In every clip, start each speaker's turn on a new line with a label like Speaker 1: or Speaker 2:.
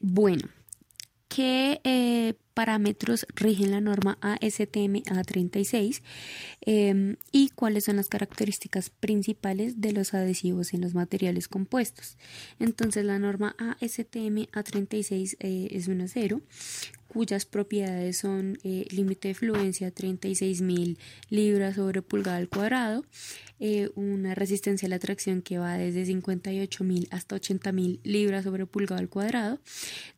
Speaker 1: Bueno, ¿qué eh, parámetros rigen la norma ASTM A36 em, y cuáles son las características principales de los adhesivos en los materiales compuestos. Entonces la norma ASTM A36 eh, es un acero cuyas propiedades son eh, límite de fluencia 36.000 libras sobre pulgada al cuadrado, eh, una resistencia a la tracción que va desde 58.000 hasta 80.000 libras sobre pulgada al cuadrado,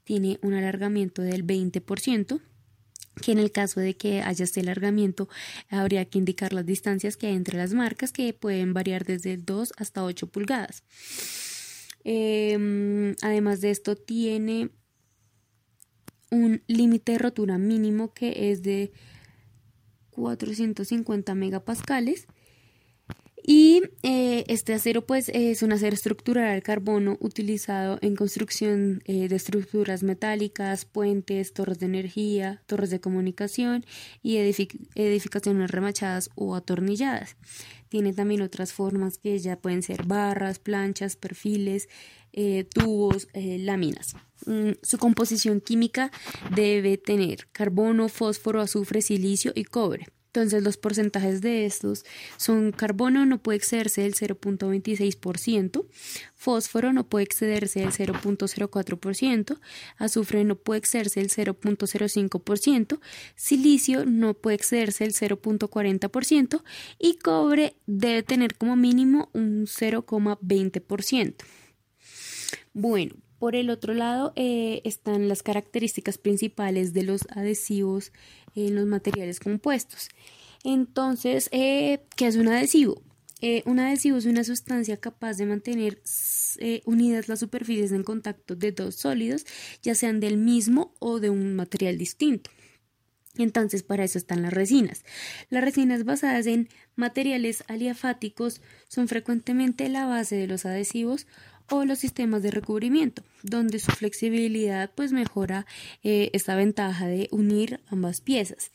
Speaker 1: tiene un alargamiento del 20%, que en el caso de que haya este alargamiento habría que indicar las distancias que hay entre las marcas que pueden variar desde 2 hasta 8 pulgadas. Em, además de esto tiene un límite de rotura mínimo que es de 450 megapascales y eh, este acero pues es un acero estructural al carbono utilizado en construcción eh, de estructuras metálicas, puentes, torres de energía, torres de comunicación y edificaciones remachadas o atornilladas. Tiene también otras formas que ya pueden ser barras, planchas, perfiles, eh, tubos, láminas. Mm, su composición química debe tener carbono, fósforo, azufre, silicio y cobre. Entonces los porcentajes de estos son carbono no puede excederse del 0.26%, fósforo no puede excederse del 0.04%, azufre no puede excederse del 0.05%, silicio no puede excederse del 0.40% y cobre debe tener como mínimo un 0.20%. Bueno, por el otro lado eh, están las características principales de los adhesivos en los materiales compuestos. Entonces, eh, ¿qué es un adhesivo? Eh, un adhesivo es una sustancia capaz de mantener unidas las superficies en contacto de dos sólidos, ya sean del mismo o de un material distinto. Entonces, para eso están las resinas. Las resinas basadas en materiales aliafáticos son frecuentemente la base de los adhesivos o los sistemas de recubrimiento, donde su flexibilidad pues mejora eh, esta ventaja de unir ambas piezas.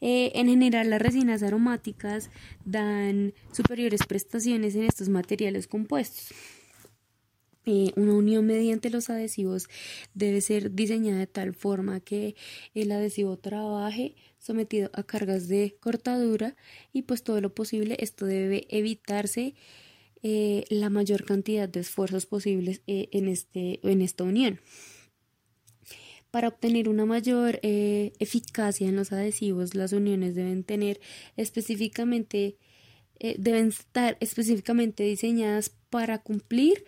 Speaker 1: Eh, en general las resinas aromáticas dan superiores prestaciones en estos materiales compuestos. Eh, una unión mediante los adhesivos debe ser diseñada de tal forma que el adhesivo trabaje sometido a cargas de cortadura y pues todo lo posible esto debe evitarse eh, la mayor cantidad de esfuerzos posibles eh, en, este, en esta unión. Para obtener una mayor eh, eficacia en los adhesivos, las uniones deben tener específicamente, deben estar específicamente diseñadas para cumplir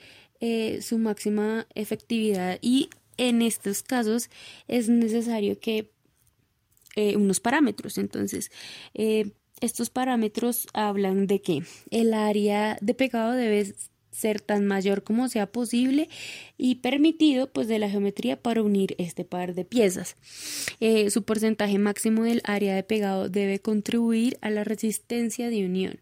Speaker 1: su máxima efectividad y en estos casos es necesario que unos parámetros. Entonces, estos parámetros hablan de que el área de pegado debe ser tan mayor como sea posible y permitido pues de la geometría para unir este par de piezas. Eh, su porcentaje máximo del área de pegado debe contribuir a la resistencia de unión.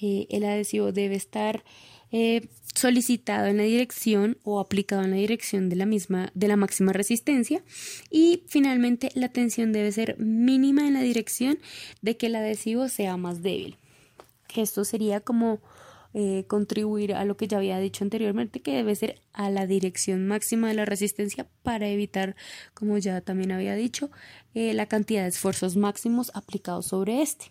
Speaker 1: Eh, el adhesivo debe estar eh, solicitado en la dirección o aplicado en la dirección de la misma de la máxima resistencia y finalmente la tensión debe ser mínima en la dirección de que el adhesivo sea más débil. Esto sería como eh, contribuir a lo que ya había dicho anteriormente, que debe ser a la dirección máxima de la resistencia para evitar, como ya también había dicho, eh, la cantidad de esfuerzos máximos aplicados sobre este.